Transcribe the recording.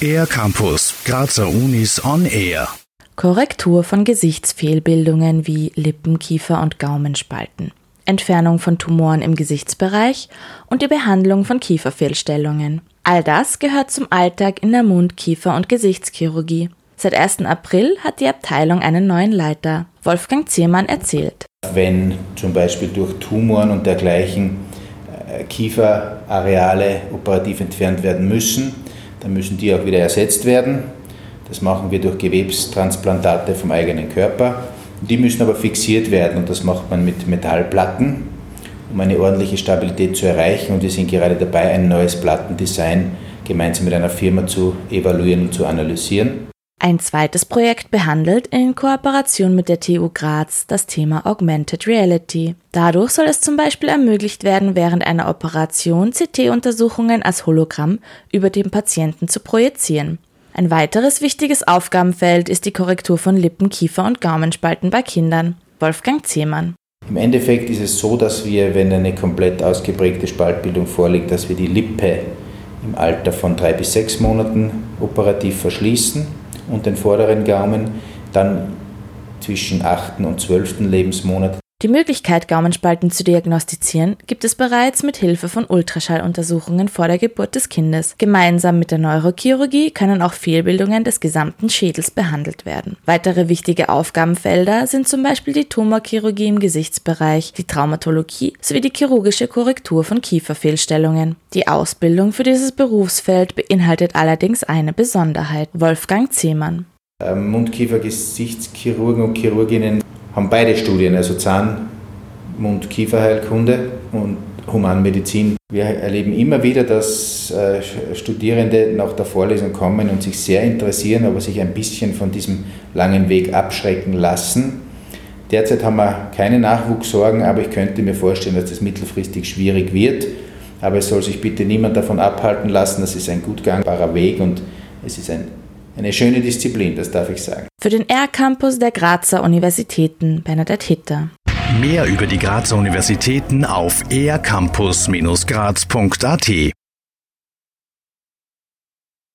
Air Campus, Grazer Unis on Air. Korrektur von Gesichtsfehlbildungen wie Lippen, Kiefer und Gaumenspalten. Entfernung von Tumoren im Gesichtsbereich und die Behandlung von Kieferfehlstellungen. All das gehört zum Alltag in der Mund-, Kiefer- und Gesichtschirurgie. Seit 1. April hat die Abteilung einen neuen Leiter. Wolfgang Ziermann erzählt. Wenn zum Beispiel durch Tumoren und dergleichen Kieferareale operativ entfernt werden müssen, dann müssen die auch wieder ersetzt werden. Das machen wir durch Gewebstransplantate vom eigenen Körper. Die müssen aber fixiert werden und das macht man mit Metallplatten, um eine ordentliche Stabilität zu erreichen. Und wir sind gerade dabei, ein neues Plattendesign gemeinsam mit einer Firma zu evaluieren und zu analysieren. Ein zweites Projekt behandelt in Kooperation mit der TU Graz das Thema Augmented Reality. Dadurch soll es zum Beispiel ermöglicht werden, während einer Operation CT-Untersuchungen als Hologramm über den Patienten zu projizieren. Ein weiteres wichtiges Aufgabenfeld ist die Korrektur von Lippen, Kiefer und Gaumenspalten bei Kindern. Wolfgang Zehmann. Im Endeffekt ist es so, dass wir, wenn eine komplett ausgeprägte Spaltbildung vorliegt, dass wir die Lippe im Alter von drei bis sechs Monaten operativ verschließen und den vorderen Gaumen, dann zwischen 8. und 12. Lebensmonat. Die Möglichkeit, Gaumenspalten zu diagnostizieren, gibt es bereits mit Hilfe von Ultraschalluntersuchungen vor der Geburt des Kindes. Gemeinsam mit der Neurochirurgie können auch Fehlbildungen des gesamten Schädels behandelt werden. Weitere wichtige Aufgabenfelder sind zum Beispiel die Tumorchirurgie im Gesichtsbereich, die Traumatologie sowie die chirurgische Korrektur von Kieferfehlstellungen. Die Ausbildung für dieses Berufsfeld beinhaltet allerdings eine Besonderheit. Wolfgang Zehmann. Ähm, Mundkiefer-Gesichtschirurgen und Chirurginnen haben beide Studien, also Zahn-, Mund-, Kieferheilkunde und Humanmedizin. Wir erleben immer wieder, dass äh, Studierende nach der Vorlesung kommen und sich sehr interessieren, aber sich ein bisschen von diesem langen Weg abschrecken lassen. Derzeit haben wir keine Nachwuchssorgen, aber ich könnte mir vorstellen, dass das mittelfristig schwierig wird. Aber es soll sich bitte niemand davon abhalten lassen. Das ist ein gut gangbarer Weg und es ist ein eine schöne Disziplin, das darf ich sagen. Für den R-Campus der Grazer Universitäten, Bernadette Hitter. Mehr über die Grazer Universitäten auf ercampus-graz.at